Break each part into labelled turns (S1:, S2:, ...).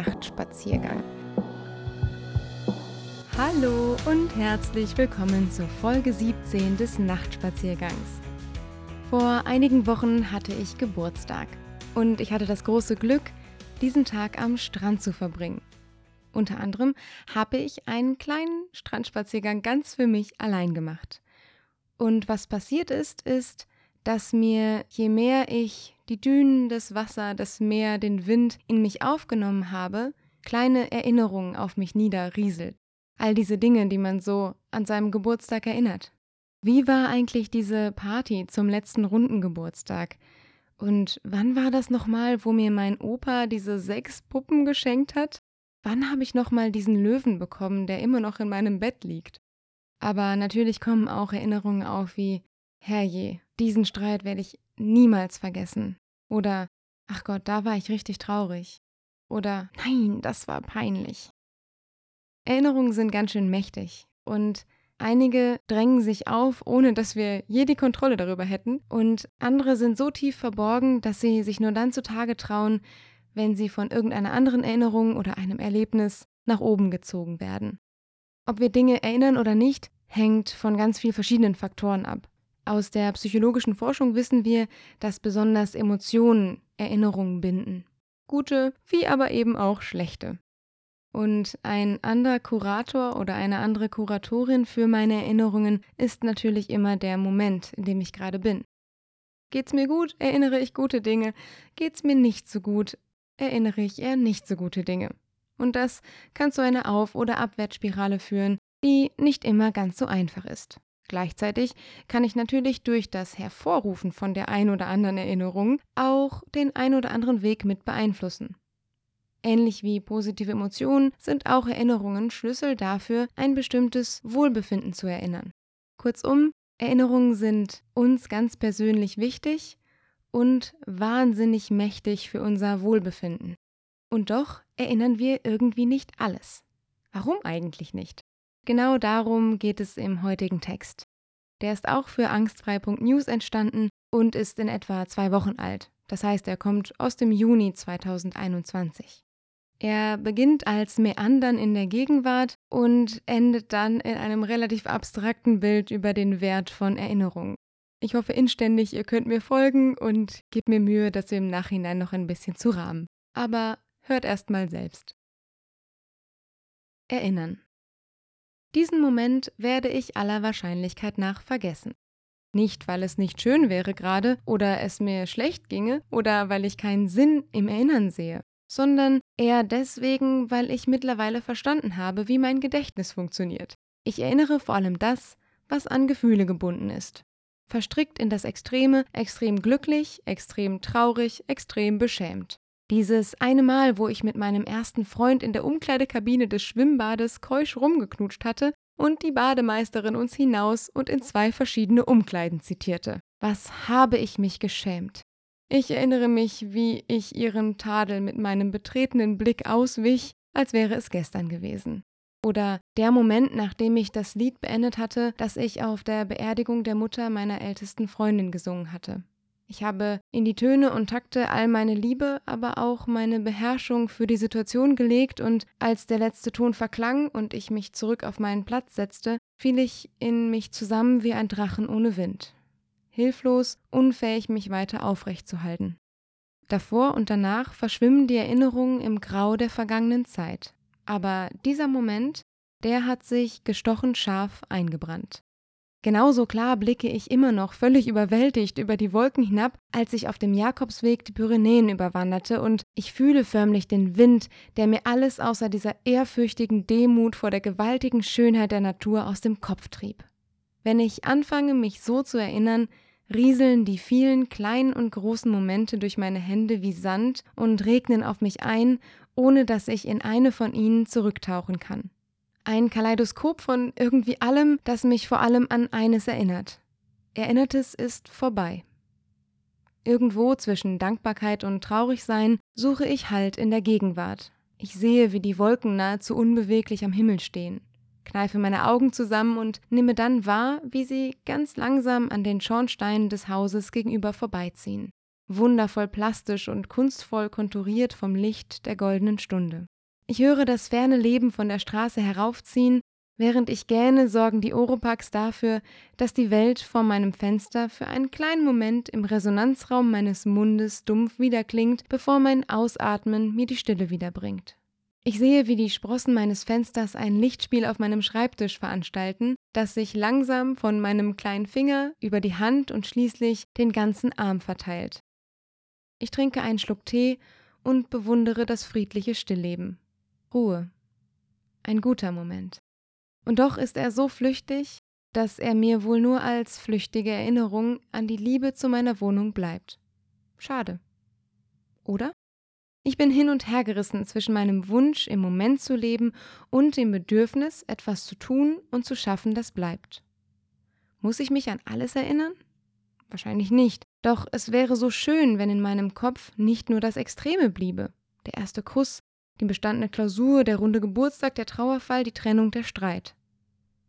S1: Nachtspaziergang. Hallo und herzlich willkommen zur Folge 17 des Nachtspaziergangs. Vor einigen Wochen hatte ich Geburtstag und ich hatte das große Glück, diesen Tag am Strand zu verbringen. Unter anderem habe ich einen kleinen Strandspaziergang ganz für mich allein gemacht. Und was passiert ist, ist, dass mir, je mehr ich die Dünen, das Wasser, das Meer, den Wind in mich aufgenommen habe, kleine Erinnerungen auf mich niederrieselt. All diese Dinge, die man so an seinem Geburtstag erinnert. Wie war eigentlich diese Party zum letzten Rundengeburtstag? Und wann war das nochmal, wo mir mein Opa diese sechs Puppen geschenkt hat? Wann habe ich nochmal diesen Löwen bekommen, der immer noch in meinem Bett liegt? Aber natürlich kommen auch Erinnerungen auf wie, herrje, diesen Streit werde ich niemals vergessen. Oder, ach Gott, da war ich richtig traurig. Oder, nein, das war peinlich. Erinnerungen sind ganz schön mächtig und einige drängen sich auf, ohne dass wir je die Kontrolle darüber hätten, und andere sind so tief verborgen, dass sie sich nur dann zutage trauen, wenn sie von irgendeiner anderen Erinnerung oder einem Erlebnis nach oben gezogen werden. Ob wir Dinge erinnern oder nicht, hängt von ganz vielen verschiedenen Faktoren ab. Aus der psychologischen Forschung wissen wir, dass besonders Emotionen Erinnerungen binden. Gute wie aber eben auch schlechte. Und ein anderer Kurator oder eine andere Kuratorin für meine Erinnerungen ist natürlich immer der Moment, in dem ich gerade bin. Geht's mir gut, erinnere ich gute Dinge. Geht's mir nicht so gut, erinnere ich eher nicht so gute Dinge. Und das kann zu einer Auf- oder Abwärtsspirale führen, die nicht immer ganz so einfach ist. Gleichzeitig kann ich natürlich durch das Hervorrufen von der ein oder anderen Erinnerung auch den ein oder anderen Weg mit beeinflussen. Ähnlich wie positive Emotionen sind auch Erinnerungen Schlüssel dafür, ein bestimmtes Wohlbefinden zu erinnern. Kurzum, Erinnerungen sind uns ganz persönlich wichtig und wahnsinnig mächtig für unser Wohlbefinden. Und doch erinnern wir irgendwie nicht alles. Warum eigentlich nicht? Genau darum geht es im heutigen Text. Der ist auch für angstfrei.news entstanden und ist in etwa zwei Wochen alt. Das heißt, er kommt aus dem Juni 2021. Er beginnt als Meandern in der Gegenwart und endet dann in einem relativ abstrakten Bild über den Wert von Erinnerungen. Ich hoffe inständig, ihr könnt mir folgen und gebt mir Mühe, wir im Nachhinein noch ein bisschen zu rahmen. Aber hört erst mal selbst. Erinnern. Diesen Moment werde ich aller Wahrscheinlichkeit nach vergessen. Nicht, weil es nicht schön wäre gerade oder es mir schlecht ginge oder weil ich keinen Sinn im Erinnern sehe, sondern eher deswegen, weil ich mittlerweile verstanden habe, wie mein Gedächtnis funktioniert. Ich erinnere vor allem das, was an Gefühle gebunden ist. Verstrickt in das Extreme, extrem glücklich, extrem traurig, extrem beschämt. Dieses eine Mal, wo ich mit meinem ersten Freund in der Umkleidekabine des Schwimmbades keusch rumgeknutscht hatte und die Bademeisterin uns hinaus und in zwei verschiedene Umkleiden zitierte. Was habe ich mich geschämt. Ich erinnere mich, wie ich ihren Tadel mit meinem betretenen Blick auswich, als wäre es gestern gewesen. Oder der Moment, nachdem ich das Lied beendet hatte, das ich auf der Beerdigung der Mutter meiner ältesten Freundin gesungen hatte. Ich habe in die Töne und Takte all meine Liebe, aber auch meine Beherrschung für die Situation gelegt und als der letzte Ton verklang und ich mich zurück auf meinen Platz setzte, fiel ich in mich zusammen wie ein Drachen ohne Wind. Hilflos, unfähig, mich weiter aufrechtzuhalten. Davor und danach verschwimmen die Erinnerungen im Grau der vergangenen Zeit. Aber dieser Moment, der hat sich gestochen scharf eingebrannt. Genauso klar blicke ich immer noch völlig überwältigt über die Wolken hinab, als ich auf dem Jakobsweg die Pyrenäen überwanderte und ich fühle förmlich den Wind, der mir alles außer dieser ehrfürchtigen Demut vor der gewaltigen Schönheit der Natur aus dem Kopf trieb. Wenn ich anfange, mich so zu erinnern, rieseln die vielen kleinen und großen Momente durch meine Hände wie Sand und regnen auf mich ein, ohne dass ich in eine von ihnen zurücktauchen kann. Ein Kaleidoskop von irgendwie allem, das mich vor allem an eines erinnert. Erinnertes ist vorbei. Irgendwo zwischen Dankbarkeit und Traurigsein suche ich Halt in der Gegenwart. Ich sehe, wie die Wolken nahezu unbeweglich am Himmel stehen, kneife meine Augen zusammen und nehme dann wahr, wie sie ganz langsam an den Schornsteinen des Hauses gegenüber vorbeiziehen, wundervoll plastisch und kunstvoll konturiert vom Licht der goldenen Stunde. Ich höre das ferne Leben von der Straße heraufziehen, während ich gähne, sorgen die Oropax dafür, dass die Welt vor meinem Fenster für einen kleinen Moment im Resonanzraum meines Mundes dumpf wiederklingt, bevor mein Ausatmen mir die Stille wiederbringt. Ich sehe, wie die Sprossen meines Fensters ein Lichtspiel auf meinem Schreibtisch veranstalten, das sich langsam von meinem kleinen Finger über die Hand und schließlich den ganzen Arm verteilt. Ich trinke einen Schluck Tee und bewundere das friedliche Stillleben. Ruhe. Ein guter Moment. Und doch ist er so flüchtig, dass er mir wohl nur als flüchtige Erinnerung an die Liebe zu meiner Wohnung bleibt. Schade. Oder? Ich bin hin und her gerissen zwischen meinem Wunsch, im Moment zu leben, und dem Bedürfnis, etwas zu tun und zu schaffen, das bleibt. Muss ich mich an alles erinnern? Wahrscheinlich nicht. Doch es wäre so schön, wenn in meinem Kopf nicht nur das Extreme bliebe. Der erste Kuss, die bestandene Klausur, der runde Geburtstag, der Trauerfall, die Trennung, der Streit.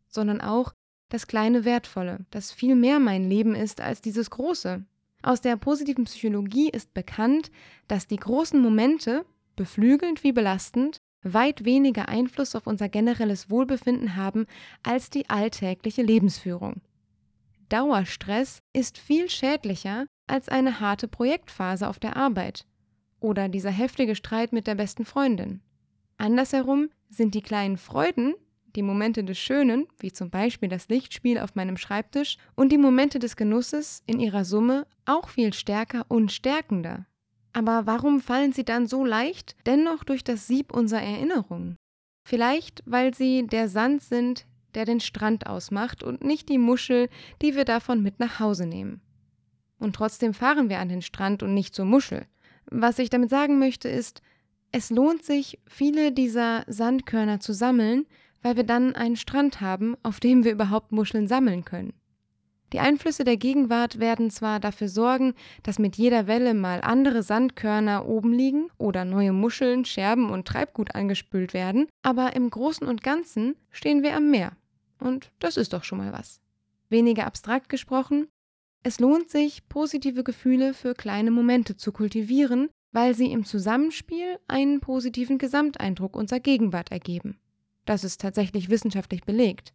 S1: Sondern auch das kleine Wertvolle, das viel mehr mein Leben ist als dieses große. Aus der positiven Psychologie ist bekannt, dass die großen Momente, beflügelnd wie belastend, weit weniger Einfluss auf unser generelles Wohlbefinden haben als die alltägliche Lebensführung. Dauerstress ist viel schädlicher als eine harte Projektphase auf der Arbeit, oder dieser heftige Streit mit der besten Freundin. Andersherum sind die kleinen Freuden, die Momente des Schönen, wie zum Beispiel das Lichtspiel auf meinem Schreibtisch, und die Momente des Genusses in ihrer Summe auch viel stärker und stärkender. Aber warum fallen sie dann so leicht dennoch durch das Sieb unserer Erinnerungen? Vielleicht, weil sie der Sand sind, der den Strand ausmacht und nicht die Muschel, die wir davon mit nach Hause nehmen. Und trotzdem fahren wir an den Strand und nicht zur Muschel. Was ich damit sagen möchte ist, es lohnt sich, viele dieser Sandkörner zu sammeln, weil wir dann einen Strand haben, auf dem wir überhaupt Muscheln sammeln können. Die Einflüsse der Gegenwart werden zwar dafür sorgen, dass mit jeder Welle mal andere Sandkörner oben liegen oder neue Muscheln, Scherben und Treibgut angespült werden, aber im Großen und Ganzen stehen wir am Meer. Und das ist doch schon mal was. Weniger abstrakt gesprochen, es lohnt sich, positive Gefühle für kleine Momente zu kultivieren, weil sie im Zusammenspiel einen positiven Gesamteindruck unserer Gegenwart ergeben. Das ist tatsächlich wissenschaftlich belegt.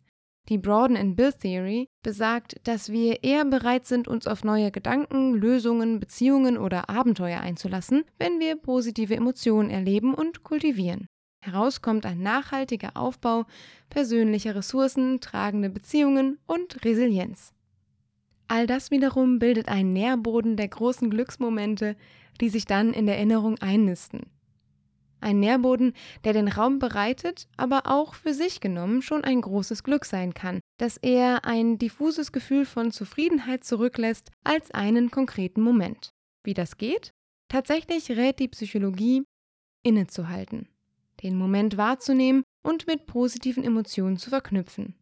S1: Die Broaden and Build Theory besagt, dass wir eher bereit sind, uns auf neue Gedanken, Lösungen, Beziehungen oder Abenteuer einzulassen, wenn wir positive Emotionen erleben und kultivieren. Heraus kommt ein nachhaltiger Aufbau persönlicher Ressourcen, tragende Beziehungen und Resilienz. All das wiederum bildet einen Nährboden der großen Glücksmomente, die sich dann in der Erinnerung einnisten. Ein Nährboden, der den Raum bereitet, aber auch für sich genommen schon ein großes Glück sein kann, das eher ein diffuses Gefühl von Zufriedenheit zurücklässt als einen konkreten Moment. Wie das geht? Tatsächlich rät die Psychologie, innezuhalten, den Moment wahrzunehmen und mit positiven Emotionen zu verknüpfen.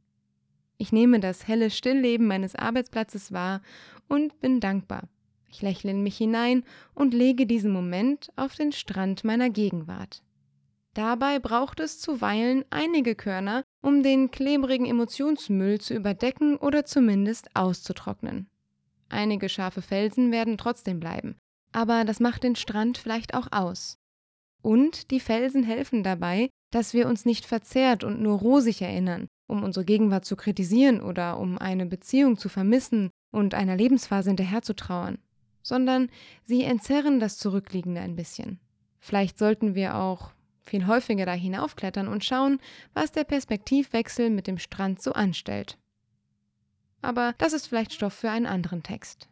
S1: Ich nehme das helle Stillleben meines Arbeitsplatzes wahr und bin dankbar. Ich lächle in mich hinein und lege diesen Moment auf den Strand meiner Gegenwart. Dabei braucht es zuweilen einige Körner, um den klebrigen Emotionsmüll zu überdecken oder zumindest auszutrocknen. Einige scharfe Felsen werden trotzdem bleiben, aber das macht den Strand vielleicht auch aus. Und die Felsen helfen dabei, dass wir uns nicht verzerrt und nur rosig erinnern, um unsere Gegenwart zu kritisieren oder um eine Beziehung zu vermissen und einer Lebensphase hinterherzutrauern, sondern sie entzerren das Zurückliegende ein bisschen. Vielleicht sollten wir auch viel häufiger da hinaufklettern und schauen, was der Perspektivwechsel mit dem Strand so anstellt. Aber das ist vielleicht Stoff für einen anderen Text.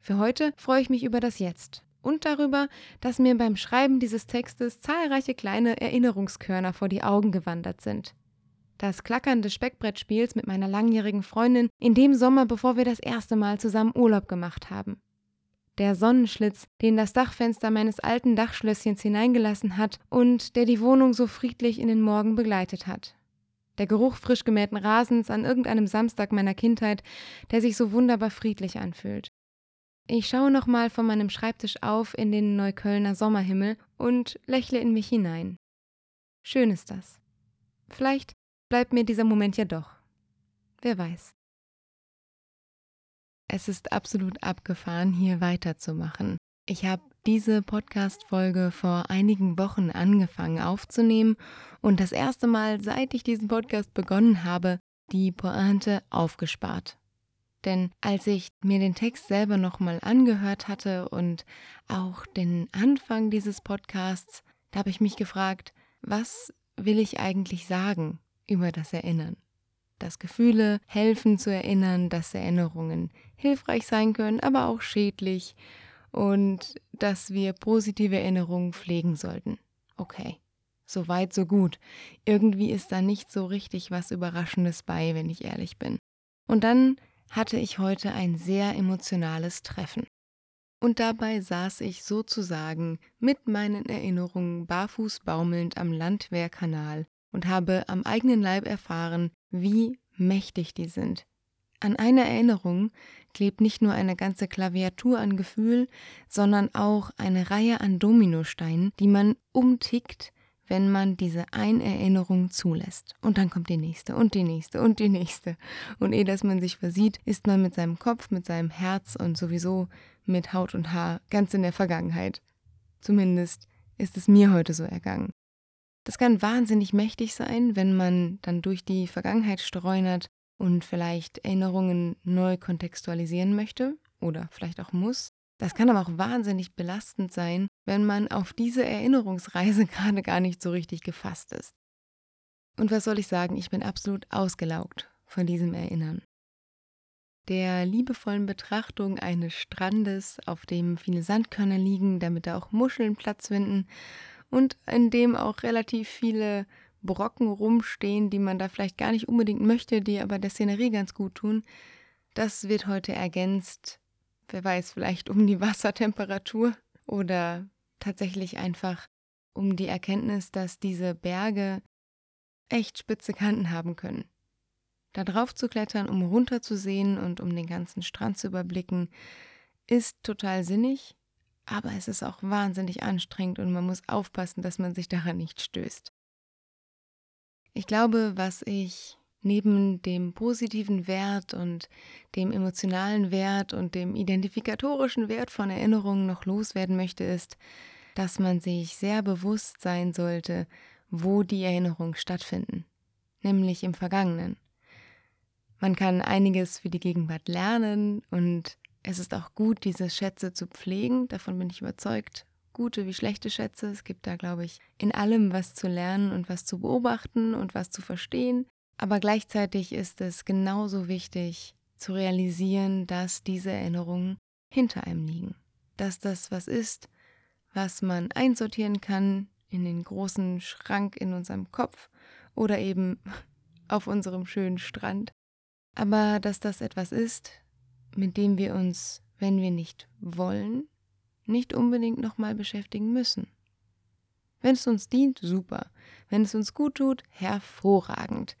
S1: Für heute freue ich mich über das Jetzt und darüber, dass mir beim Schreiben dieses Textes zahlreiche kleine Erinnerungskörner vor die Augen gewandert sind das Klackern des Speckbrettspiels mit meiner langjährigen Freundin in dem Sommer, bevor wir das erste Mal zusammen Urlaub gemacht haben. Der Sonnenschlitz, den das Dachfenster meines alten Dachschlösschens hineingelassen hat und der die Wohnung so friedlich in den Morgen begleitet hat. Der Geruch frisch gemähten Rasens an irgendeinem Samstag meiner Kindheit, der sich so wunderbar friedlich anfühlt. Ich schaue nochmal von meinem Schreibtisch auf in den Neuköllner Sommerhimmel und lächle in mich hinein. Schön ist das. Vielleicht bleibt mir dieser Moment ja doch. Wer weiß. Es ist absolut abgefahren, hier weiterzumachen. Ich habe diese Podcast-Folge vor einigen Wochen angefangen aufzunehmen und das erste Mal, seit ich diesen Podcast begonnen habe, die Pointe aufgespart. Denn als ich mir den Text selber nochmal angehört hatte und auch den Anfang dieses Podcasts, da habe ich mich gefragt, was will ich eigentlich sagen über das Erinnern? Dass Gefühle helfen zu erinnern, dass Erinnerungen hilfreich sein können, aber auch schädlich und dass wir positive Erinnerungen pflegen sollten. Okay, so weit, so gut. Irgendwie ist da nicht so richtig was Überraschendes bei, wenn ich ehrlich bin. Und dann hatte ich heute ein sehr emotionales Treffen. Und dabei saß ich sozusagen mit meinen Erinnerungen barfuß baumelnd am Landwehrkanal und habe am eigenen Leib erfahren, wie mächtig die sind. An einer Erinnerung klebt nicht nur eine ganze Klaviatur an Gefühl, sondern auch eine Reihe an Dominosteinen, die man umtickt, wenn man diese Einerinnerung zulässt. Und dann kommt die nächste und die nächste und die nächste. Und ehe dass man sich versieht, ist man mit seinem Kopf, mit seinem Herz und sowieso mit Haut und Haar ganz in der Vergangenheit. Zumindest ist es mir heute so ergangen. Das kann wahnsinnig mächtig sein, wenn man dann durch die Vergangenheit streunert und vielleicht Erinnerungen neu kontextualisieren möchte oder vielleicht auch muss. Das kann aber auch wahnsinnig belastend sein, wenn man auf diese Erinnerungsreise gerade gar nicht so richtig gefasst ist. Und was soll ich sagen, ich bin absolut ausgelaugt von diesem Erinnern. Der liebevollen Betrachtung eines Strandes, auf dem viele Sandkörner liegen, damit da auch Muscheln Platz finden und in dem auch relativ viele Brocken rumstehen, die man da vielleicht gar nicht unbedingt möchte, die aber der Szenerie ganz gut tun, das wird heute ergänzt wer weiß, vielleicht um die Wassertemperatur oder tatsächlich einfach um die Erkenntnis, dass diese Berge echt spitze Kanten haben können. Da drauf zu klettern, um runter zu sehen und um den ganzen Strand zu überblicken, ist total sinnig, aber es ist auch wahnsinnig anstrengend und man muss aufpassen, dass man sich daran nicht stößt. Ich glaube, was ich neben dem positiven Wert und dem emotionalen Wert und dem identifikatorischen Wert von Erinnerungen noch loswerden möchte, ist, dass man sich sehr bewusst sein sollte, wo die Erinnerungen stattfinden, nämlich im Vergangenen. Man kann einiges für die Gegenwart lernen und es ist auch gut, diese Schätze zu pflegen, davon bin ich überzeugt. Gute wie schlechte Schätze, es gibt da, glaube ich, in allem was zu lernen und was zu beobachten und was zu verstehen. Aber gleichzeitig ist es genauso wichtig zu realisieren, dass diese Erinnerungen hinter einem liegen. Dass das was ist, was man einsortieren kann in den großen Schrank in unserem Kopf oder eben auf unserem schönen Strand. Aber dass das etwas ist, mit dem wir uns, wenn wir nicht wollen, nicht unbedingt nochmal beschäftigen müssen. Wenn es uns dient, super. Wenn es uns gut tut, hervorragend.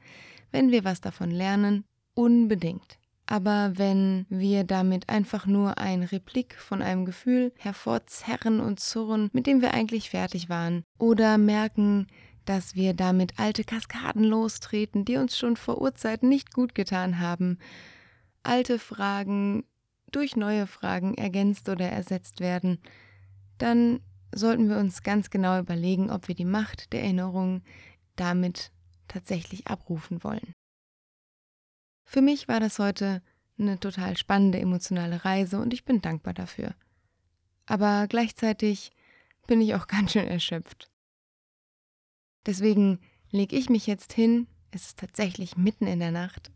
S1: Wenn wir was davon lernen, unbedingt. Aber wenn wir damit einfach nur ein Replik von einem Gefühl hervorzerren und zurren, mit dem wir eigentlich fertig waren, oder merken, dass wir damit alte Kaskaden lostreten, die uns schon vor Urzeiten nicht gut getan haben, alte Fragen durch neue Fragen ergänzt oder ersetzt werden, dann sollten wir uns ganz genau überlegen, ob wir die Macht der Erinnerung damit tatsächlich abrufen wollen. Für mich war das heute eine total spannende emotionale Reise und ich bin dankbar dafür. Aber gleichzeitig bin ich auch ganz schön erschöpft. Deswegen lege ich mich jetzt hin, es ist tatsächlich mitten in der Nacht,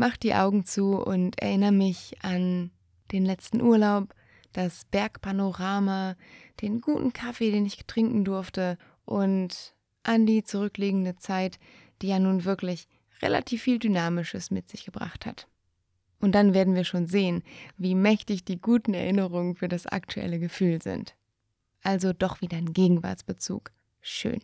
S1: mach die Augen zu und erinnere mich an den letzten Urlaub, das Bergpanorama, den guten Kaffee, den ich trinken durfte und an die zurückliegende Zeit, die ja nun wirklich relativ viel Dynamisches mit sich gebracht hat. Und dann werden wir schon sehen, wie mächtig die guten Erinnerungen für das aktuelle Gefühl sind. Also doch wieder ein Gegenwartsbezug. Schön.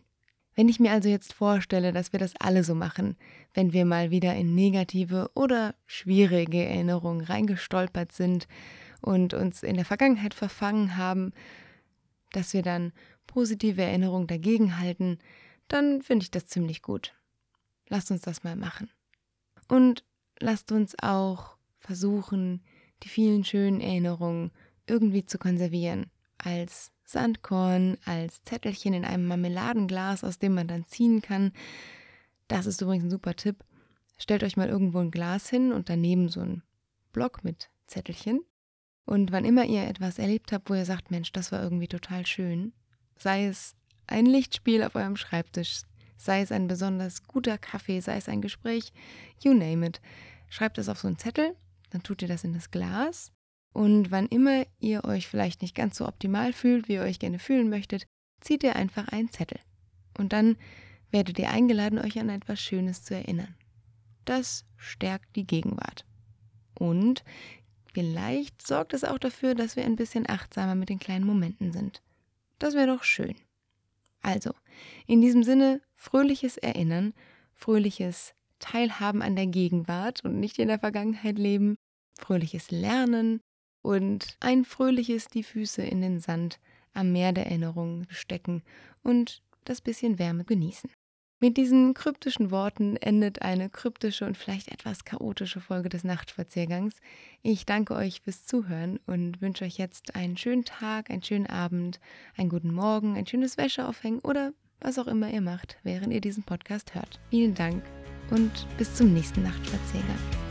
S1: Wenn ich mir also jetzt vorstelle, dass wir das alle so machen, wenn wir mal wieder in negative oder schwierige Erinnerungen reingestolpert sind und uns in der Vergangenheit verfangen haben, dass wir dann positive Erinnerungen dagegen halten, dann finde ich das ziemlich gut. Lasst uns das mal machen. Und lasst uns auch versuchen, die vielen schönen Erinnerungen irgendwie zu konservieren als Sandkorn, als Zettelchen in einem Marmeladenglas, aus dem man dann ziehen kann. Das ist übrigens ein super Tipp. Stellt euch mal irgendwo ein Glas hin und daneben so ein Block mit Zettelchen. Und wann immer ihr etwas erlebt habt, wo ihr sagt, Mensch, das war irgendwie total schön, sei es ein Lichtspiel auf eurem Schreibtisch, sei es ein besonders guter Kaffee, sei es ein Gespräch, you name it, schreibt es auf so einen Zettel, dann tut ihr das in das Glas. Und wann immer ihr euch vielleicht nicht ganz so optimal fühlt, wie ihr euch gerne fühlen möchtet, zieht ihr einfach einen Zettel. Und dann werdet ihr eingeladen, euch an etwas Schönes zu erinnern. Das stärkt die Gegenwart. Und vielleicht sorgt es auch dafür, dass wir ein bisschen achtsamer mit den kleinen Momenten sind. Das wäre doch schön. Also, in diesem Sinne, fröhliches Erinnern, fröhliches Teilhaben an der Gegenwart und nicht in der Vergangenheit leben, fröhliches Lernen und ein fröhliches die Füße in den Sand am Meer der Erinnerungen stecken und das bisschen Wärme genießen. Mit diesen kryptischen Worten endet eine kryptische und vielleicht etwas chaotische Folge des Nachtspaziergangs. Ich danke euch fürs Zuhören und wünsche euch jetzt einen schönen Tag, einen schönen Abend, einen guten Morgen, ein schönes Wäscheaufhängen oder was auch immer ihr macht, während ihr diesen Podcast hört. Vielen Dank und bis zum nächsten Nachtspaziergang.